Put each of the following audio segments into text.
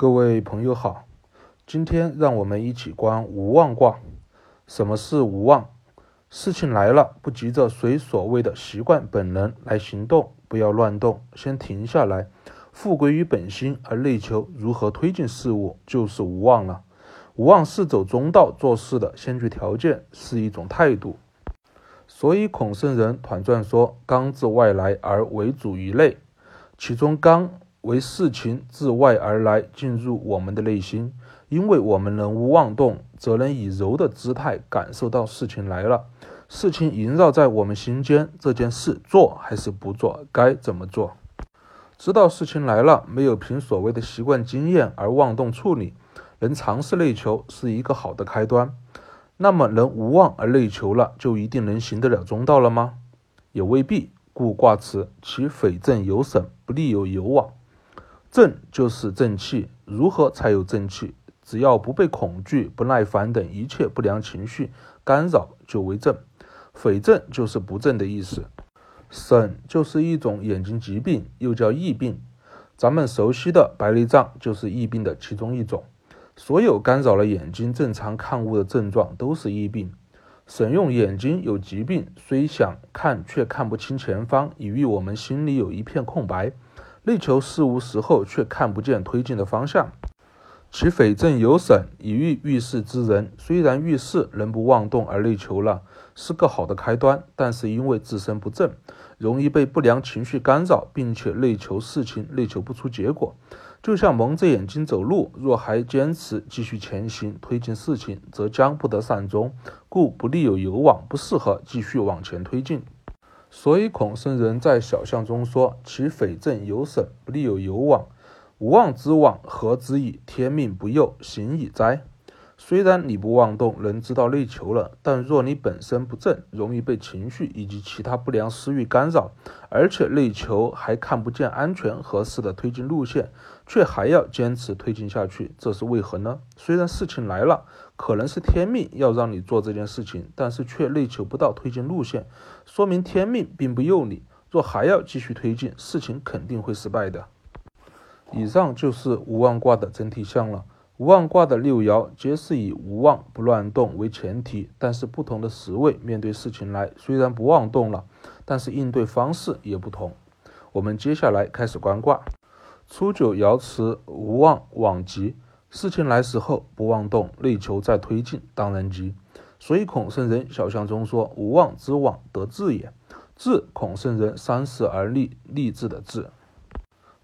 各位朋友好，今天让我们一起观无妄卦。什么是无妄？事情来了，不急着随所谓的习惯本能来行动，不要乱动，先停下来，复归于本心，而内求如何推进事物，就是无妄了。无妄是走中道做事的先决条件，是一种态度。所以孔圣人团传说：“刚自外来而为主于内。”其中刚为事情自外而来，进入我们的内心，因为我们能无妄动，则能以柔的姿态感受到事情来了，事情萦绕在我们心间，这件事做还是不做，该怎么做？知道事情来了，没有凭所谓的习惯经验而妄动处理，能尝试内求，是一个好的开端。那么，能无妄而内求了，就一定能行得了中道了吗？也未必。故卦辞其匪正有省，不利有有往。正就是正气，如何才有正气？只要不被恐惧、不耐烦等一切不良情绪干扰，就为正。匪正就是不正的意思。省就是一种眼睛疾病，又叫疫病。咱们熟悉的白内障就是疫病的其中一种。所有干扰了眼睛正常看物的症状都是疫病。神用眼睛有疾病，虽想看却看不清前方，以喻我们心里有一片空白。内求事无时候，却看不见推进的方向。其匪正有审，以欲遇事之人，虽然遇事仍不妄动而内求了，是个好的开端。但是因为自身不正，容易被不良情绪干扰，并且内求事情内求不出结果。就像蒙着眼睛走路，若还坚持继续前行推进事情，则将不得善终，故不利有有往，不适合继续往前推进。所以孔圣人在小象中说：“其匪正有省，不利有有往。无妄之往，何之矣？天命不佑，行矣哉！”虽然你不妄动，能知道内求了，但若你本身不正，容易被情绪以及其他不良私欲干扰，而且内求还看不见安全合适的推进路线，却还要坚持推进下去，这是为何呢？虽然事情来了，可能是天命要让你做这件事情，但是却内求不到推进路线，说明天命并不佑你。若还要继续推进，事情肯定会失败的。以上就是无妄卦的整体象了。无妄卦的六爻皆是以无妄不乱动为前提，但是不同的时位面对事情来，虽然不妄动了，但是应对方式也不同。我们接下来开始观卦。初九爻辞无妄往吉，事情来时候不妄动，内求再推进，当然吉。所以孔圣人小象中说：“无妄之往，得志也。”志，孔圣人三十而立，立志的志。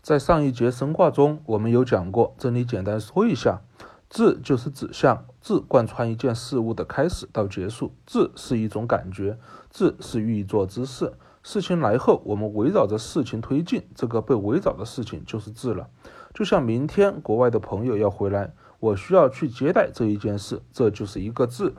在上一节生卦中，我们有讲过，这里简单说一下。志就是指向，志贯穿一件事物的开始到结束。志是一种感觉，志是欲做之事。事情来后，我们围绕着事情推进，这个被围绕的事情就是志了。就像明天国外的朋友要回来，我需要去接待这一件事，这就是一个志。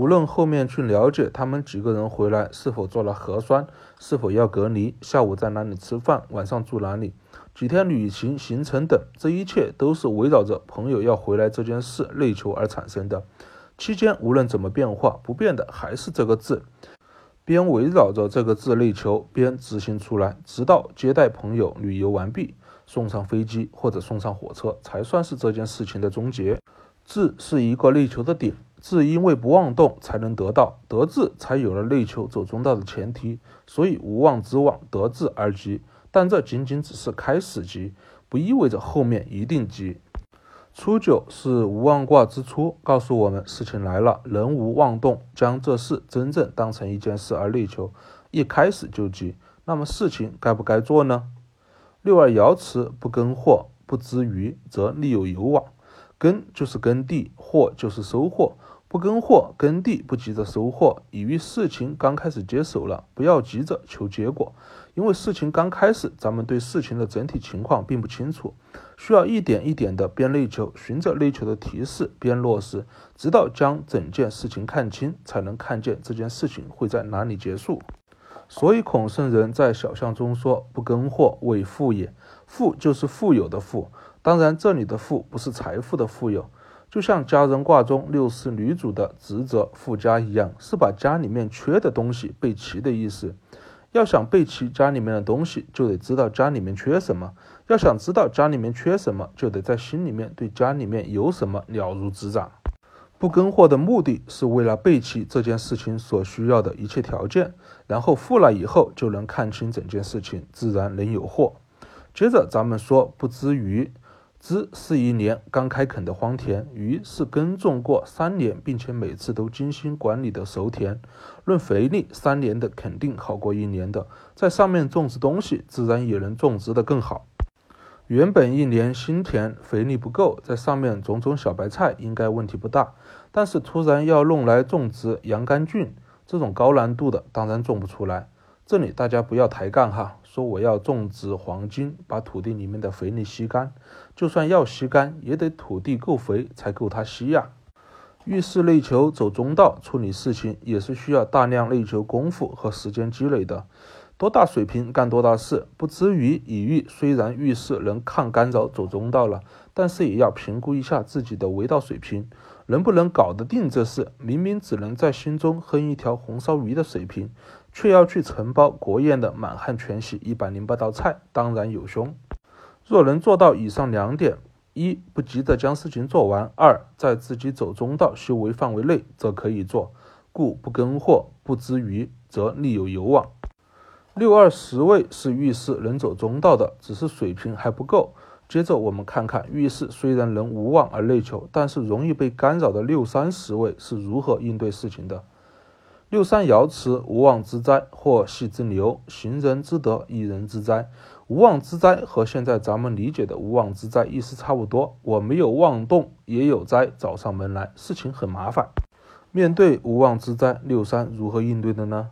无论后面去了解他们几个人回来是否做了核酸，是否要隔离，下午在哪里吃饭，晚上住哪里。几天旅行行程等，这一切都是围绕着朋友要回来这件事内求而产生的。期间无论怎么变化，不变的还是这个字，边围绕着这个字内求，边执行出来，直到接待朋友、旅游完毕，送上飞机或者送上火车，才算是这件事情的终结。字是一个内求的点，字因为不妄动才能得到，得志才有了内求走中道的前提，所以无妄之妄得志而吉。但这仅仅只是开始急，不意味着后面一定急。初九是无妄卦之初，告诉我们事情来了，人无妄动，将这事真正当成一件事而内求，一开始就急。那么事情该不该做呢？六二爻辞不耕获，不知鱼，则利有有往。耕就是耕地，获就是收获。不耕获，耕地不急着收获，以于事情刚开始接手了，不要急着求结果。因为事情刚开始，咱们对事情的整体情况并不清楚，需要一点一点的边内求，循着内求的提示边落实，直到将整件事情看清，才能看见这件事情会在哪里结束。所以孔圣人在小象中说：“不耕获，为富也。富就是富有的富，当然这里的富不是财富的富有。就像家人卦中六世女主的职责富家一样，是把家里面缺的东西备齐的意思。”要想备齐家里面的东西，就得知道家里面缺什么；要想知道家里面缺什么，就得在心里面对家里面有什么了如指掌。不跟货的目的是为了备齐这件事情所需要的一切条件，然后付了以后就能看清整件事情，自然能有货。接着咱们说不知鱼。知是一年刚开垦的荒田，鱼是耕种过三年，并且每次都精心管理的熟田。论肥力，三年的肯定好过一年的，在上面种植东西，自然也能种植的更好。原本一年新田肥力不够，在上面种种小白菜应该问题不大，但是突然要弄来种植洋甘菌，这种高难度的当然种不出来。这里大家不要抬杠哈，说我要种植黄金，把土地里面的肥力吸干，就算要吸干，也得土地够肥才够它吸呀。遇事内求走中道，处理事情也是需要大量内求功夫和时间积累的。多大水平干多大事，不至于以遇虽然遇事能抗干扰走中道了，但是也要评估一下自己的为道水平。能不能搞得定这事？明明只能在心中哼一条红烧鱼的水平，却要去承包国宴的满汉全席一百零八道菜，当然有凶。若能做到以上两点：一不急着将事情做完；二在自己走中道修为范围内，则可以做。故不跟货，不知鱼，则力有有往。六二十位是遇事能走中道的，只是水平还不够。接着我们看看遇事虽然能无望而内求，但是容易被干扰的六三十位是如何应对事情的。六三爻辞：无妄之灾，或系之牛，行人之德，一人之灾。无妄之灾和现在咱们理解的无妄之灾意思差不多。我没有妄动，也有灾找上门来，事情很麻烦。面对无妄之灾，六三如何应对的呢？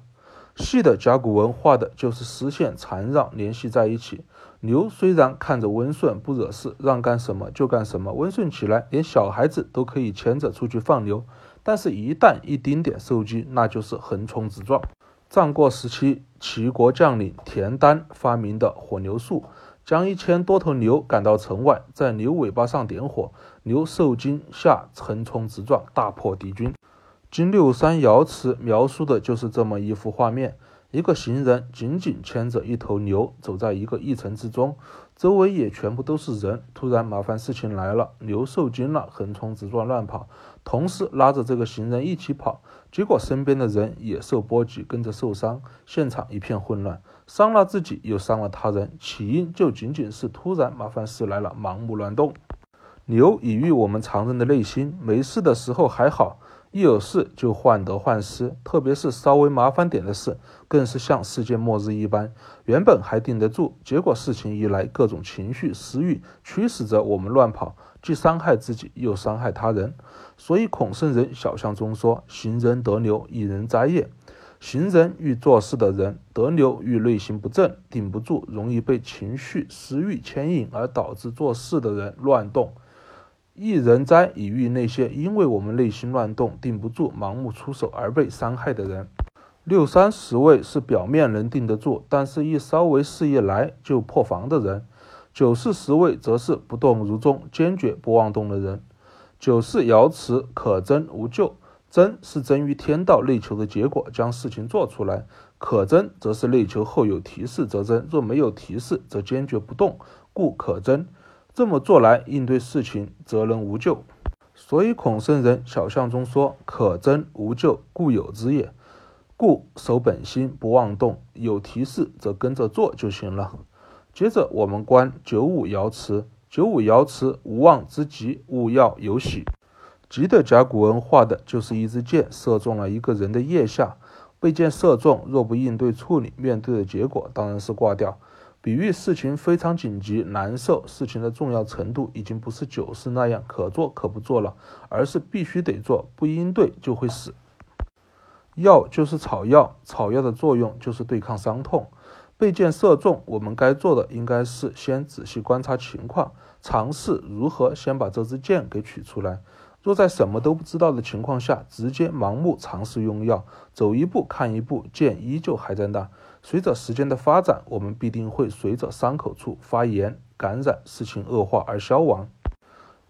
细的甲骨文画的就是丝线缠绕联系在一起。牛虽然看着温顺不惹事，让干什么就干什么，温顺起来连小孩子都可以牵着出去放牛。但是，一旦一丁点受激，那就是横冲直撞。战国时期，齐国将领田丹发明的火牛术，将一千多头牛赶到城外，在牛尾巴上点火，牛受惊下横冲直撞，大破敌军。金六三爻辞描述的就是这么一幅画面：一个行人紧紧牵着一头牛，走在一个驿城之中，周围也全部都是人。突然，麻烦事情来了，牛受惊了，横冲直撞乱跑，同时拉着这个行人一起跑，结果身边的人也受波及，跟着受伤，现场一片混乱，伤了自己又伤了他人，起因就仅仅是突然麻烦事来了，盲目乱动。牛隐喻我们常人的内心，没事的时候还好。一有事就患得患失，特别是稍微麻烦点的事，更是像世界末日一般。原本还顶得住，结果事情一来，各种情绪、私欲驱使着我们乱跑，既伤害自己，又伤害他人。所以孔圣人小象中说：“行人得牛，一人灾也。”行人欲做事的人，得牛欲内心不正，顶不住，容易被情绪、私欲牵引，而导致做事的人乱动。一人哉，以喻那些因为我们内心乱动、定不住、盲目出手而被伤害的人。六三十位是表面能定得住，但是一稍微事一来就破防的人。九四十位则是不动如钟、坚决不妄动的人。九四爻辞：可争无咎。争是争于天道内求的结果，将事情做出来；可争则是内求后有提示则争，若没有提示则坚决不动，故可争。这么做来应对事情，则能无咎。所以孔圣人小象中说：“可争无咎，故有之也。”故守本心，不妄动，有提示则跟着做就行了。接着我们观九五爻辞：九五爻辞，无妄之极，勿要有喜。吉的甲骨文画的就是一支箭射中了一个人的腋下，被箭射中，若不应对处理，面对的结果当然是挂掉。比喻事情非常紧急难受，事情的重要程度已经不是九四那样可做可不做了，而是必须得做，不应对就会死。药就是草药，草药的作用就是对抗伤痛。被箭射中，我们该做的应该是先仔细观察情况，尝试如何先把这支箭给取出来。若在什么都不知道的情况下，直接盲目尝试用药，走一步看一步，见依旧还在那。随着时间的发展，我们必定会随着伤口处发炎、感染，事情恶化而消亡。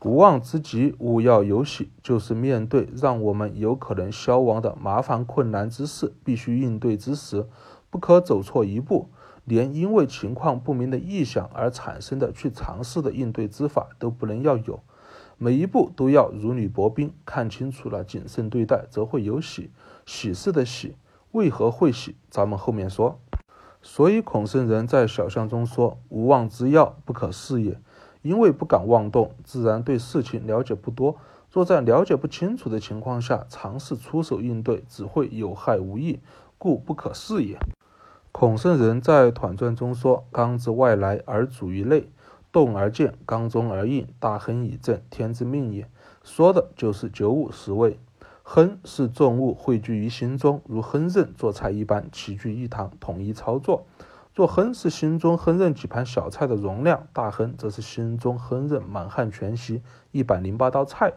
无妄之极，勿要有喜，就是面对让我们有可能消亡的麻烦困难之事，必须应对之时，不可走错一步，连因为情况不明的臆想而产生的去尝试的应对之法都不能要有。每一步都要如履薄冰，看清楚了谨慎对待，则会有喜。喜事的喜，为何会喜？咱们后面说。所以孔圣人在小象中说：“无妄之要，不可试也。”因为不敢妄动，自然对事情了解不多。若在了解不清楚的情况下尝试出手应对，只会有害无益，故不可试也。孔圣人在《团传》中说：“刚之外来而主于内。”动而见，刚中而应，大亨以正，天之命也。说的就是九五十位。亨是重物汇聚于心中，如亨刃做菜一般，齐聚一堂，统一操作。若亨是心中亨刃几盘小菜的容量，大亨则是心中亨刃满汉全席一百零八道菜。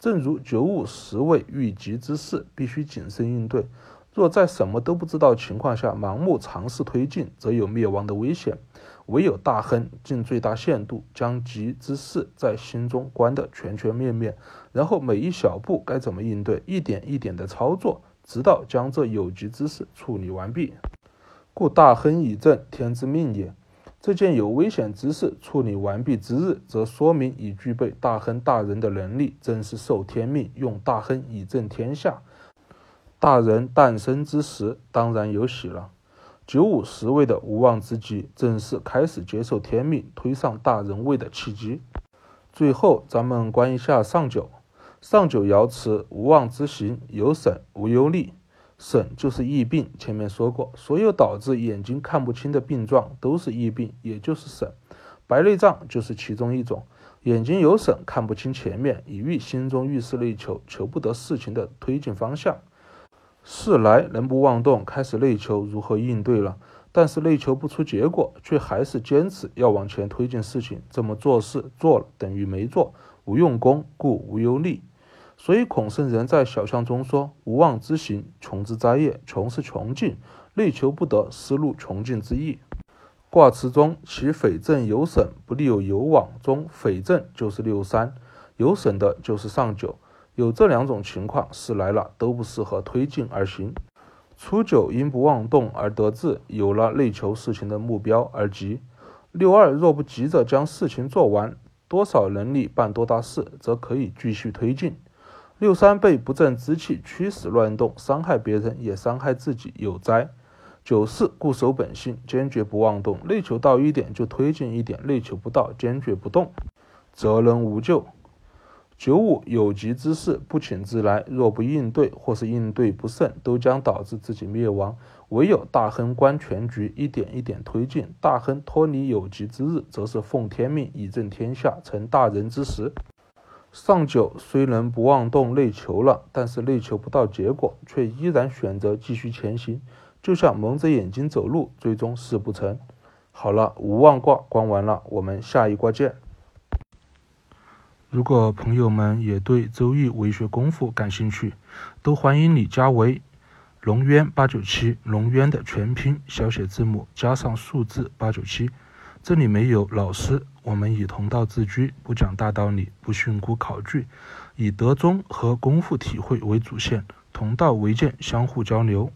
正如九五十位遇急之事，必须谨慎应对。若在什么都不知道情况下盲目尝试推进，则有灭亡的危险。唯有大亨尽最大限度将吉之事在心中观得全全面面，然后每一小步该怎么应对，一点一点的操作，直到将这有吉之事处理完毕。故大亨以正，天之命也。这件有危险之事处理完毕之日，则说明已具备大亨大人的能力，正是受天命用大亨以正天下。大人诞生之时，当然有喜了。九五十位的无妄之极，正是开始接受天命、推上大人位的契机。最后，咱们观一下上九。上九爻辞：无妄之行，有省无忧虑。省就是疫病，前面说过，所有导致眼睛看不清的病状都是疫病，也就是省。白内障就是其中一种。眼睛有省，看不清前面，以欲心中欲事内求，求不得事情的推进方向。事来人不妄动，开始内求如何应对了。但是内求不出结果，却还是坚持要往前推进事情。这么做事做了等于没做，无用功，故无忧虑。所以孔圣人在小象中说：“无妄之行，穷之灾也。穷是穷尽，内求不得，思路穷尽之意。”卦辞中，其匪正有省，不利有有往。中匪正就是六三，有省的就是上九。有这两种情况，是来了都不适合推进而行。初九因不妄动而得志，有了内求事情的目标而急。六二若不急着将事情做完，多少能力办多大事，则可以继续推进。六三被不正之气驱使乱动，伤害别人也伤害自己，有灾。九四固守本性，坚决不妄动，内求到一点就推进一点，内求不到坚决不动，则能无咎。九五有急之事不请自来，若不应对或是应对不慎，都将导致自己灭亡。唯有大亨观全局，一点一点推进。大亨脱离有急之日，则是奉天命以正天下，成大人之时。上九虽能不妄动内求了，但是内求不到结果，却依然选择继续前行，就像蒙着眼睛走路，最终事不成。好了，无妄卦观完了，我们下一卦见。如果朋友们也对《周易》为学功夫感兴趣，都欢迎你加为龙渊八九七，龙渊的全拼小写字母加上数字八九七。这里没有老师，我们以同道自居，不讲大道理，不训诂考据，以德中和功夫体会为主线，同道为鉴，相互交流。